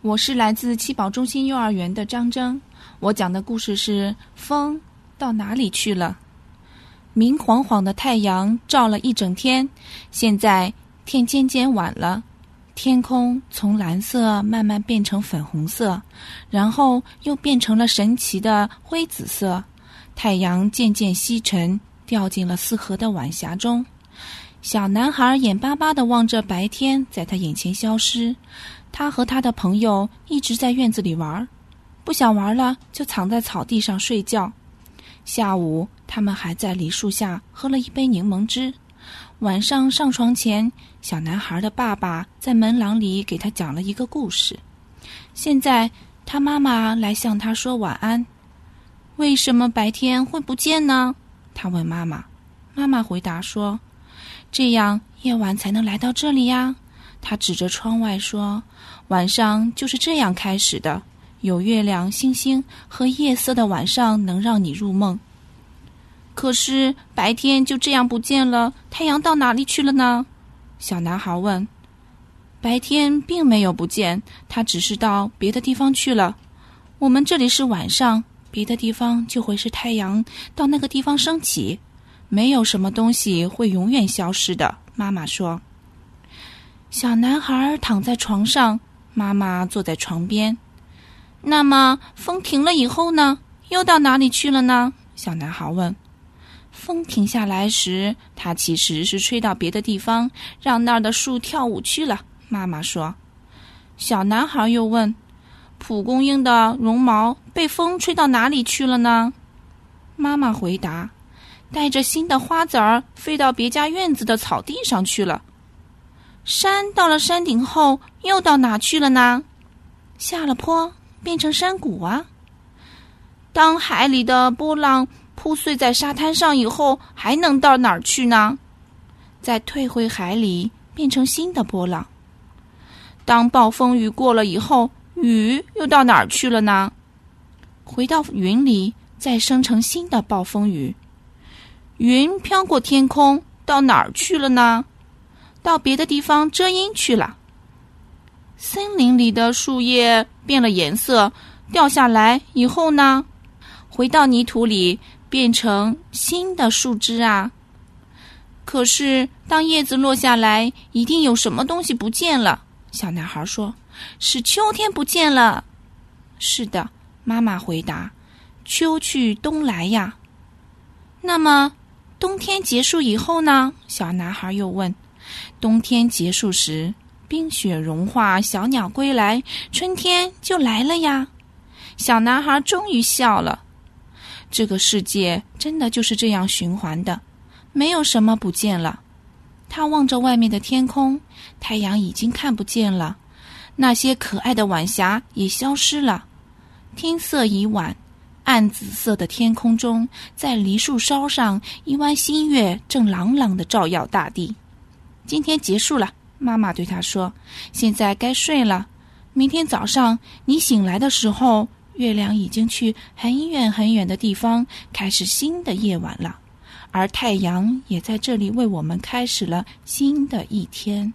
我是来自七宝中心幼儿园的张征，我讲的故事是《风到哪里去了》。明晃晃的太阳照了一整天，现在天渐渐晚了，天空从蓝色慢慢变成粉红色，然后又变成了神奇的灰紫色。太阳渐渐西沉，掉进了四合的晚霞中。小男孩眼巴巴的望着白天在他眼前消失。他和他的朋友一直在院子里玩，不想玩了就躺在草地上睡觉。下午，他们还在梨树下喝了一杯柠檬汁。晚上上床前，小男孩的爸爸在门廊里给他讲了一个故事。现在，他妈妈来向他说晚安。为什么白天会不见呢？他问妈妈。妈妈回答说：“这样夜晚才能来到这里呀。”他指着窗外说：“晚上就是这样开始的，有月亮、星星和夜色的晚上能让你入梦。可是白天就这样不见了，太阳到哪里去了呢？”小男孩问。“白天并没有不见，它只是到别的地方去了。我们这里是晚上，别的地方就会是太阳到那个地方升起。没有什么东西会永远消失的。”妈妈说。小男孩躺在床上，妈妈坐在床边。那么风停了以后呢？又到哪里去了呢？小男孩问。风停下来时，它其实是吹到别的地方，让那儿的树跳舞去了。妈妈说。小男孩又问：“蒲公英的绒毛被风吹到哪里去了呢？”妈妈回答：“带着新的花籽儿飞到别家院子的草地上去了。”山到了山顶后，又到哪去了呢？下了坡，变成山谷啊。当海里的波浪铺碎在沙滩上以后，还能到哪儿去呢？再退回海里，变成新的波浪。当暴风雨过了以后，雨又到哪儿去了呢？回到云里，再生成新的暴风雨。云飘过天空，到哪儿去了呢？到别的地方遮阴去了。森林里的树叶变了颜色，掉下来以后呢，回到泥土里变成新的树枝啊。可是当叶子落下来，一定有什么东西不见了。小男孩说：“是秋天不见了。”是的，妈妈回答：“秋去冬来呀。”那么冬天结束以后呢？小男孩又问。冬天结束时，冰雪融化，小鸟归来，春天就来了呀！小男孩终于笑了。这个世界真的就是这样循环的，没有什么不见了。他望着外面的天空，太阳已经看不见了，那些可爱的晚霞也消失了。天色已晚，暗紫色的天空中，在梨树梢上，一弯新月正朗朗的照耀大地。今天结束了，妈妈对他说：“现在该睡了。明天早上你醒来的时候，月亮已经去很远很远的地方，开始新的夜晚了，而太阳也在这里为我们开始了新的一天。”